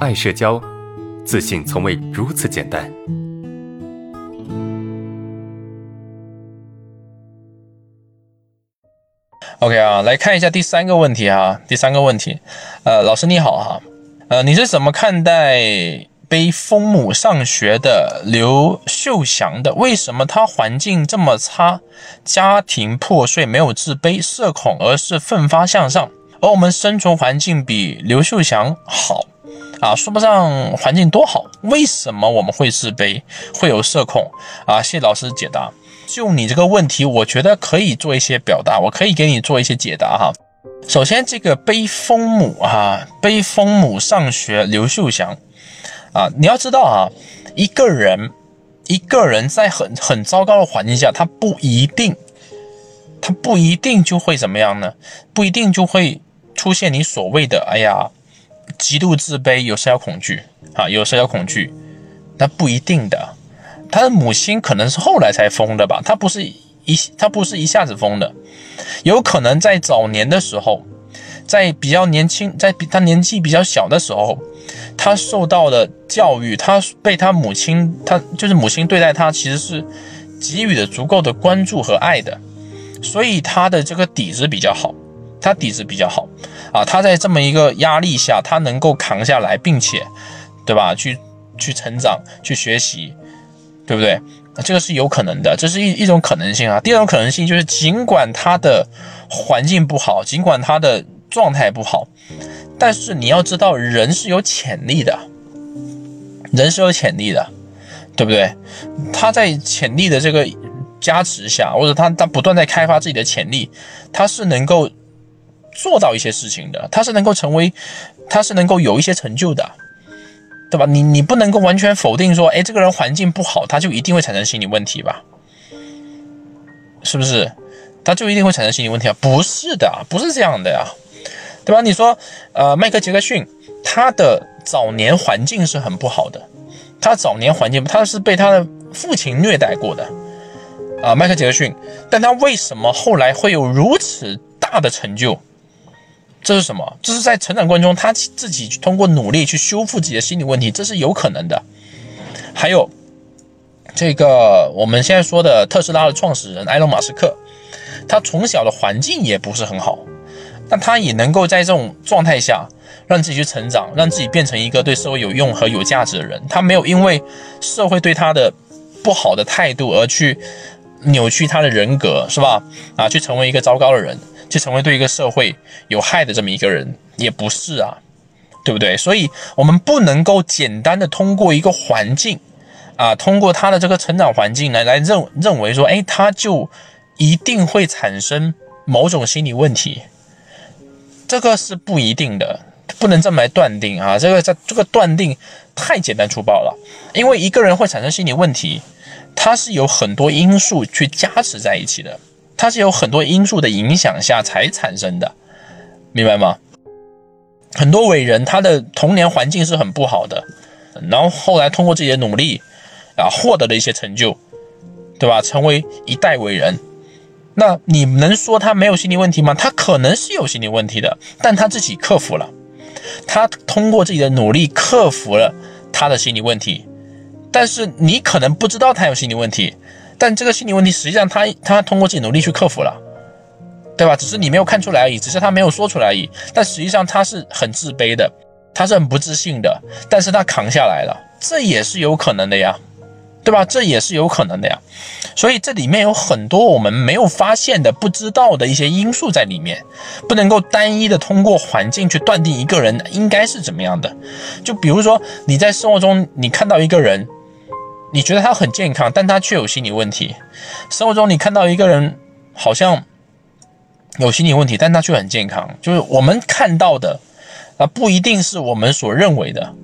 爱社交，自信从未如此简单。OK 啊，来看一下第三个问题哈。第三个问题，呃，老师你好哈，呃，你是怎么看待背风母上学的刘秀祥的？为什么他环境这么差，家庭破碎，没有自卑、社恐，而是奋发向上？而我们生存环境比刘秀祥好啊，说不上环境多好，为什么我们会自卑，会有社恐啊？谢老师解答。就你这个问题，我觉得可以做一些表达，我可以给你做一些解答哈。首先，这个背风母啊，背风母上学，刘秀祥啊，你要知道啊，一个人，一个人在很很糟糕的环境下，他不一定，他不一定就会怎么样呢？不一定就会出现你所谓的哎呀，极度自卑，有社交恐惧啊，有社交恐惧，那不一定的。他的母亲可能是后来才疯的吧，他不是一他不是一下子疯的，有可能在早年的时候，在比较年轻，在比他年纪比较小的时候，他受到的教育，他被他母亲，他就是母亲对待他其实是给予的足够的关注和爱的，所以他的这个底子比较好，他底子比较好啊，他在这么一个压力下，他能够扛下来，并且，对吧？去去成长，去学习。对不对？这个是有可能的，这是一一种可能性啊。第二种可能性就是，尽管他的环境不好，尽管他的状态不好，但是你要知道，人是有潜力的，人是有潜力的，对不对？他在潜力的这个加持下，或者他他不断在开发自己的潜力，他是能够做到一些事情的，他是能够成为，他是能够有一些成就的。对吧？你你不能够完全否定说，哎，这个人环境不好，他就一定会产生心理问题吧？是不是？他就一定会产生心理问题啊？不是的，不是这样的呀，对吧？你说，呃，迈克杰克逊，他的早年环境是很不好的，他早年环境他是被他的父亲虐待过的啊，迈克杰克逊，但他为什么后来会有如此大的成就？这是什么？这是在成长过程中，他自己通过努力去修复自己的心理问题，这是有可能的。还有这个我们现在说的特斯拉的创始人埃隆·马斯克，他从小的环境也不是很好，但他也能够在这种状态下让自己去成长，让自己变成一个对社会有用和有价值的人。他没有因为社会对他的不好的态度而去扭曲他的人格，是吧？啊，去成为一个糟糕的人。去成为对一个社会有害的这么一个人，也不是啊，对不对？所以，我们不能够简单的通过一个环境，啊，通过他的这个成长环境来来认认为说，哎，他就一定会产生某种心理问题，这个是不一定的，不能这么来断定啊。这个在这个断定太简单粗暴了，因为一个人会产生心理问题，他是有很多因素去加持在一起的。它是有很多因素的影响下才产生的，明白吗？很多伟人他的童年环境是很不好的，然后后来通过自己的努力啊，获得了一些成就，对吧？成为一代伟人。那你能说他没有心理问题吗？他可能是有心理问题的，但他自己克服了，他通过自己的努力克服了他的心理问题。但是你可能不知道他有心理问题。但这个心理问题，实际上他他通过自己努力去克服了，对吧？只是你没有看出来而已，只是他没有说出来而已。但实际上他是很自卑的，他是很不自信的，但是他扛下来了，这也是有可能的呀，对吧？这也是有可能的呀。所以这里面有很多我们没有发现的、不知道的一些因素在里面，不能够单一的通过环境去断定一个人应该是怎么样的。就比如说你在生活中你看到一个人。你觉得他很健康，但他却有心理问题。生活中你看到一个人好像有心理问题，但他却很健康。就是我们看到的啊，不一定是我们所认为的，